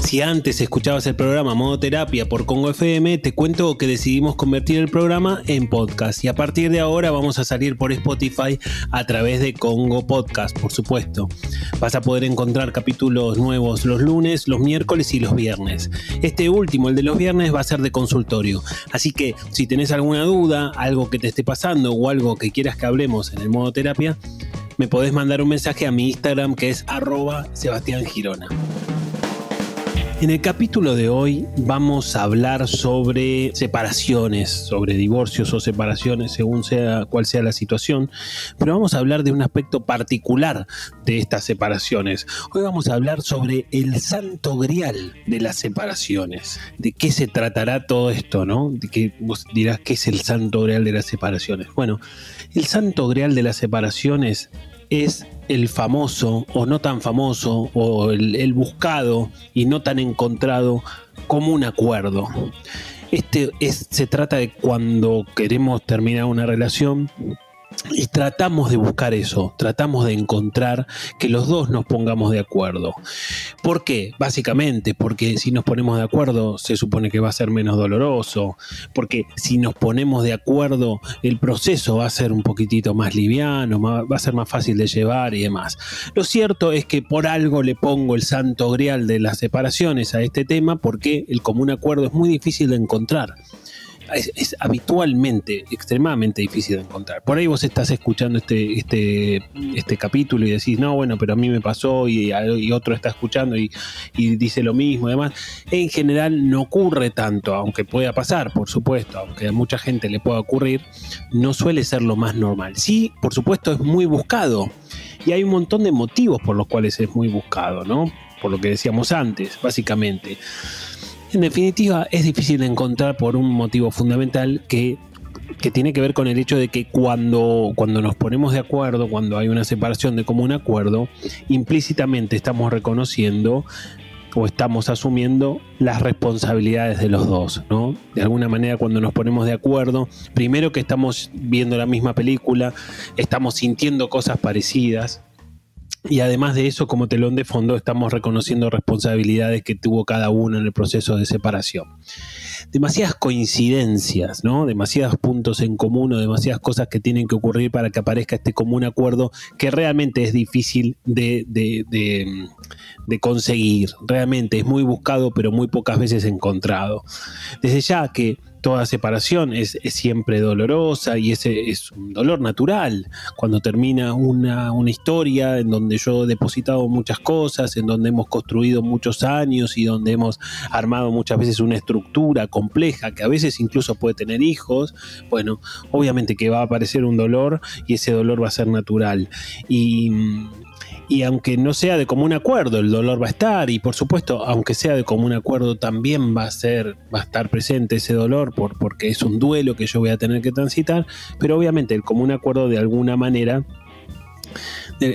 Si antes escuchabas el programa Modo Terapia por Congo FM, te cuento que decidimos convertir el programa en podcast y a partir de ahora vamos a salir por Spotify a través de Congo Podcast, por supuesto. Vas a poder encontrar capítulos nuevos los lunes, los miércoles y los viernes. Este último, el de los viernes, va a ser de consultorio. Así que si tenés alguna duda, algo que te esté pasando o algo que quieras que hablemos en el Modo Terapia, me podés mandar un mensaje a mi Instagram que es arroba Sebastián Girona. En el capítulo de hoy vamos a hablar sobre separaciones, sobre divorcios o separaciones según sea cual sea la situación, pero vamos a hablar de un aspecto particular de estas separaciones. Hoy vamos a hablar sobre el santo grial de las separaciones. ¿De qué se tratará todo esto, no? De que vos dirás qué es el santo grial de las separaciones. Bueno, el santo grial de las separaciones es el famoso o no tan famoso o el, buscado y no tan encontrado como un acuerdo. Este es, se trata de cuando queremos terminar una relación y tratamos de buscar eso, tratamos de encontrar que los dos nos pongamos de acuerdo. ¿Por qué? Básicamente porque si nos ponemos de acuerdo se supone que va a ser menos doloroso, porque si nos ponemos de acuerdo el proceso va a ser un poquitito más liviano, va a ser más fácil de llevar y demás. Lo cierto es que por algo le pongo el santo grial de las separaciones a este tema porque el común acuerdo es muy difícil de encontrar es, habitualmente extremadamente difícil de encontrar. Por ahí vos estás escuchando este, este, este capítulo y decís, no, bueno, pero a mí me pasó y, otro está escuchando y, dice lo mismo y demás. En general no ocurre tanto, aunque pueda pasar, por supuesto, aunque a mucha gente le pueda ocurrir, no suele ser lo más normal. Sí, por supuesto, es muy buscado y hay un montón de motivos por los cuales es muy buscado, ¿no? Por lo que decíamos antes, básicamente. En definitiva, es difícil de encontrar por un motivo fundamental que, tiene que ver con el hecho de que cuando, cuando nos ponemos de acuerdo, cuando hay una separación de común acuerdo, implícitamente estamos reconociendo o estamos asumiendo las responsabilidades de los dos, ¿no? De alguna manera cuando nos ponemos de acuerdo, primero que estamos viendo la misma película, estamos sintiendo cosas parecidas, y además de eso, como telón de fondo, estamos reconociendo responsabilidades que tuvo cada uno en el proceso de separación. Demasiadas coincidencias, ¿no? Demasiados puntos en común o demasiadas cosas que tienen que ocurrir para que aparezca este común acuerdo que realmente es difícil de, de conseguir. Realmente es muy buscado, pero muy pocas veces encontrado. Desde ya que toda separación es, siempre dolorosa y ese es un dolor natural. Cuando termina una, historia en donde yo he depositado muchas cosas, en donde hemos construido muchos años y donde hemos armado muchas veces una estructura compleja que a veces incluso puede tener hijos, bueno, obviamente que va a aparecer un dolor y ese dolor va a ser natural. Y y aunque no sea de común acuerdo, el dolor va a estar y por supuesto, aunque sea de común acuerdo, también va a ser, va a estar presente ese dolor por, porque es un duelo que yo voy a tener que transitar, pero obviamente el común acuerdo de alguna manera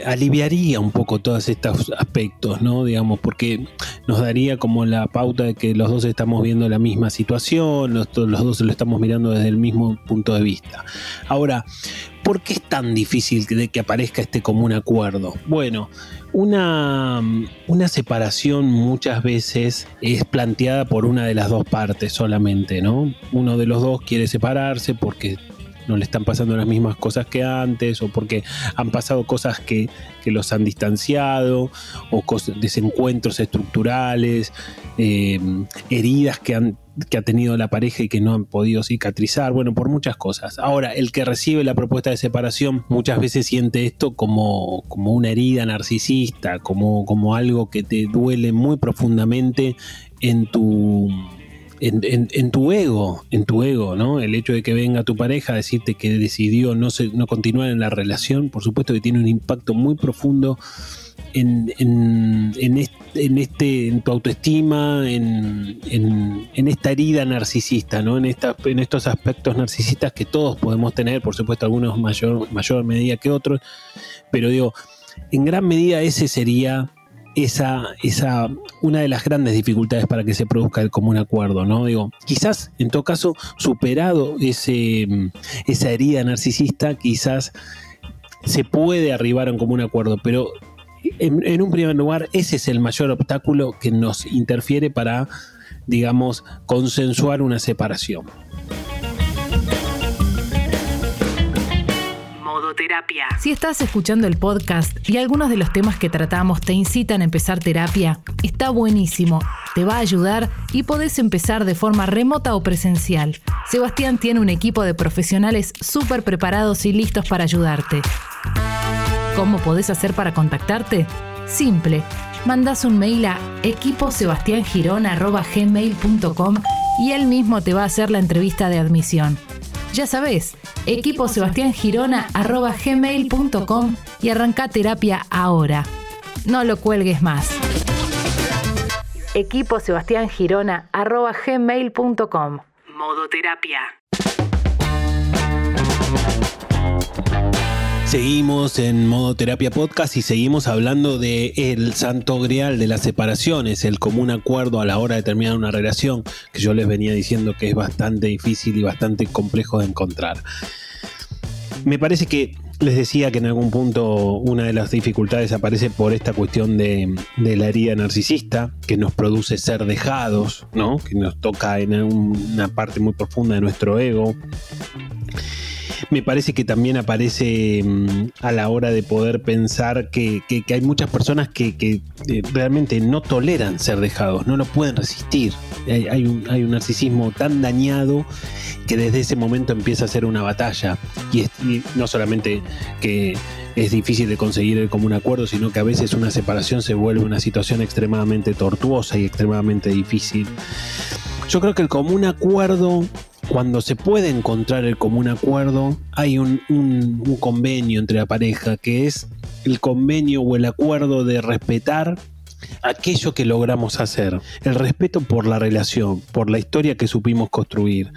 aliviaría un poco todos estos aspectos, ¿no? Digamos, porque nos daría como la pauta de que los dos estamos viendo la misma situación, los, los dos lo estamos mirando desde el mismo punto de vista. Ahora, ¿por qué es tan difícil de que aparezca este común acuerdo? Bueno, una, una, separación muchas veces es planteada por una de las dos partes solamente, ¿no? Uno de los dos quiere separarse porque no le están pasando las mismas cosas que antes o porque han pasado cosas que, los han distanciado o desencuentros estructurales, eh, heridas que, han, que ha tenido la pareja y que no han podido cicatrizar, bueno, por muchas cosas. Ahora, el que recibe la propuesta de separación muchas veces siente esto como, como una herida narcisista, como, como algo que te duele muy profundamente en tu en, tu ego, en tu ego, ¿no? El hecho de que venga tu pareja a decirte que decidió no, no continuar en la relación, por supuesto que tiene un impacto muy profundo en, en, este, en tu autoestima, en, esta herida narcisista, ¿no? en, esta, en estos aspectos narcisistas que todos podemos tener, por supuesto algunos mayor, mayor medida que otros, pero digo, en gran medida ese sería esa, esa, una de las grandes dificultades para que se produzca el común acuerdo, ¿no? Digo, quizás en todo caso, superado ese, esa herida narcisista, quizás se puede arribar a un común acuerdo, pero en, en un primer lugar, ese es el mayor obstáculo que nos interfiere para, digamos, consensuar una separación. terapia. Si estás escuchando el podcast y algunos de los temas que tratamos te incitan a empezar terapia, está buenísimo, te va a ayudar y podés empezar de forma remota o presencial. Sebastián tiene un equipo de profesionales súper preparados y listos para ayudarte. ¿Cómo podés hacer para contactarte? Simple, mandas un mail a equiposebastiangirona.gmail.com y él mismo te va a hacer la entrevista de admisión. Ya sabes, equipo gmail.com y arranca terapia ahora. No lo cuelgues más. Equipo gmail.com Modo terapia. Seguimos en modo terapia podcast y seguimos hablando de el santo grial de las separaciones, el común acuerdo a la hora de terminar una relación, que yo les venía diciendo que es bastante difícil y bastante complejo de encontrar. Me parece que les decía que en algún punto una de las dificultades aparece por esta cuestión de, la herida narcisista, que nos produce ser dejados, ¿no? que nos toca en una parte muy profunda de nuestro ego me parece que también aparece mm, a la hora de poder pensar que, hay muchas personas que, eh, realmente no toleran ser dejados, no lo pueden resistir. Hay, un, narcisismo tan dañado que desde ese momento empieza a ser una batalla. Y, no solamente que es difícil de conseguir el común acuerdo, sino que a veces una separación se vuelve una situación extremadamente tortuosa y extremadamente difícil. Yo creo que el común acuerdo cuando se puede encontrar el común acuerdo, hay un, convenio entre la pareja, que es el convenio o el acuerdo de respetar aquello que logramos hacer, el respeto por la relación, por la historia que supimos construir.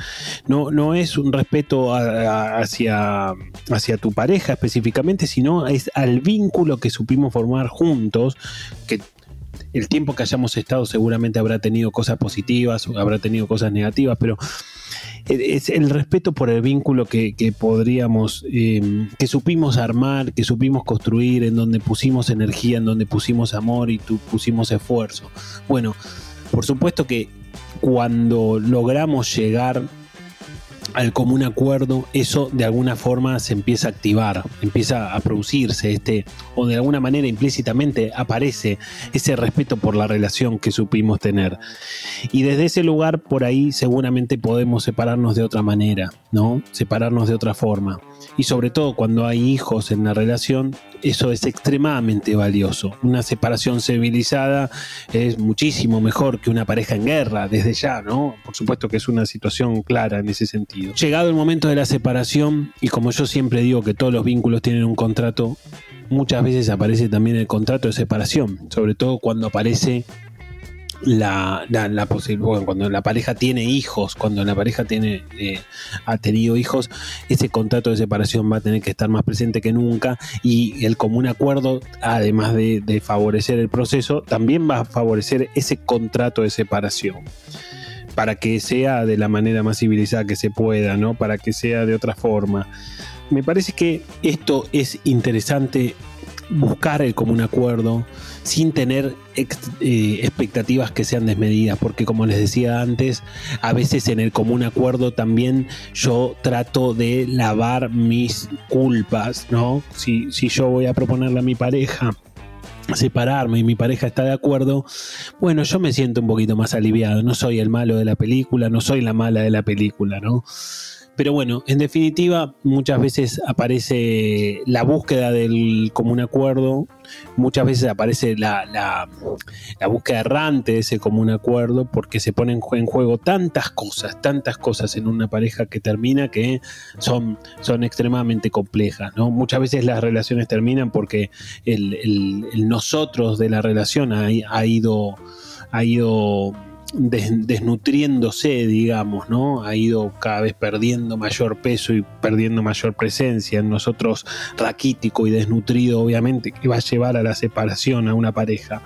No, no es un respeto hacia, hacia tu pareja específicamente, sino es al vínculo que supimos formar juntos, que el tiempo que hayamos estado seguramente habrá tenido cosas positivas, habrá tenido cosas negativas, pero es el respeto por el vínculo que, podríamos, eh, que supimos armar, que supimos construir, en donde pusimos energía, en donde pusimos amor y pusimos esfuerzo. Bueno, por supuesto que cuando logramos llegar al común acuerdo, eso de alguna forma se empieza a activar, empieza a producirse este, o de alguna manera implícitamente aparece ese respeto por la relación que supimos tener. Y desde ese lugar, por ahí seguramente podemos separarnos de otra manera, ¿no? Separarnos de otra forma. Y sobre todo cuando hay hijos en la relación, eso es extremadamente valioso. Una separación civilizada es muchísimo mejor que una pareja en guerra, desde ya, ¿no? Por supuesto que es una situación clara en ese sentido. Llegado el momento de la separación, y como yo siempre digo que todos los vínculos tienen un contrato, muchas veces aparece también el contrato de separación, sobre todo cuando aparece la, la, cuando la pareja tiene hijos, cuando la pareja tiene, eh, ha tenido hijos, ese contrato de separación va a tener que estar más presente que nunca y el común acuerdo, además de, de favorecer el proceso, también va a favorecer ese contrato de separación para que sea de la manera más civilizada que se pueda, ¿no? Para que sea de otra forma. Me parece que esto es interesante buscar el común acuerdo sin tener eh, expectativas que sean desmedidas, porque como les decía antes, a veces en el común acuerdo también yo trato de lavar mis culpas, ¿no? Si, si yo voy a proponerle a mi pareja separarme y mi pareja está de acuerdo, bueno, yo me siento un poquito más aliviado, no soy el malo de la película, no soy la mala de la película, ¿no? Pero bueno, en definitiva, muchas veces aparece la búsqueda del común acuerdo, muchas veces aparece la, la, búsqueda errante de ese común acuerdo, porque se ponen en juego tantas cosas, tantas cosas en una pareja que termina que son, son extremadamente complejas. ¿no? Muchas veces las relaciones terminan porque el, nosotros de la relación ha, ha ido, ha ido desnutriéndose, digamos, ¿no? Ha ido cada vez perdiendo mayor peso y perdiendo mayor presencia en nosotros, raquítico y desnutrido, obviamente, que va a llevar a la separación a una pareja.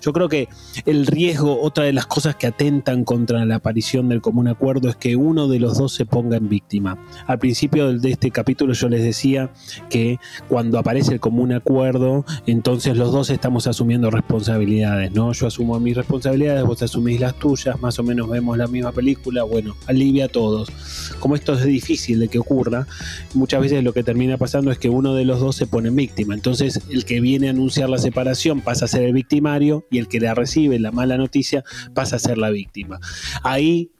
Yo creo que el riesgo, otra de las cosas que atentan contra la aparición del común acuerdo es que uno de los dos se ponga en víctima. Al principio de este capítulo yo les decía que cuando aparece el común acuerdo, entonces los dos estamos asumiendo responsabilidades, ¿no? Yo asumo mis responsabilidades, vos asumís las tuyas, más o menos vemos la misma película, bueno, alivia a todos. Como esto es difícil de que ocurra, muchas veces lo que termina pasando es que uno de los dos se pone en víctima. Entonces el que viene a anunciar la separación pasa a ser el victimario y el que la recibe la mala noticia pasa a ser la víctima. Ahí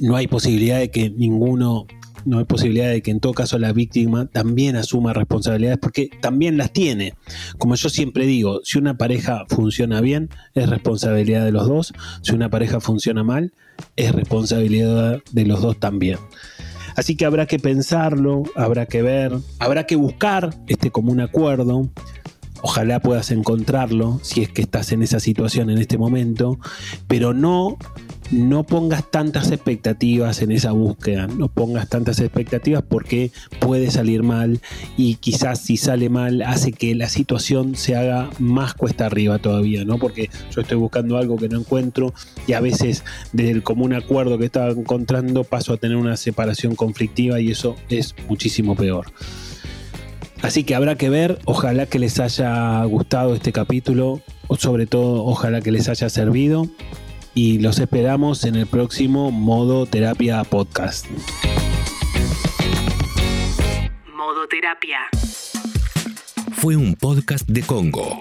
no hay posibilidad de que ninguno no hay posibilidad de que en todo caso la víctima también asuma responsabilidades porque también las tiene. Como yo siempre digo, si una pareja funciona bien, es responsabilidad de los dos. Si una pareja funciona mal, es responsabilidad de los dos también. Así que habrá que pensarlo, habrá que ver, habrá que buscar este común acuerdo. Ojalá puedas encontrarlo si es que estás en esa situación en este momento, pero no no pongas tantas expectativas en esa búsqueda, no pongas tantas expectativas porque puede salir mal y quizás si sale mal hace que la situación se haga más cuesta arriba todavía, ¿no? Porque yo estoy buscando algo que no encuentro y a veces desde el común acuerdo que estaba encontrando paso a tener una separación conflictiva y eso es muchísimo peor. Así que habrá que ver, ojalá que les haya gustado este capítulo, sobre todo ojalá que les haya servido y los esperamos en el próximo Modo Terapia Podcast. Modo Terapia. Fue un podcast de Congo.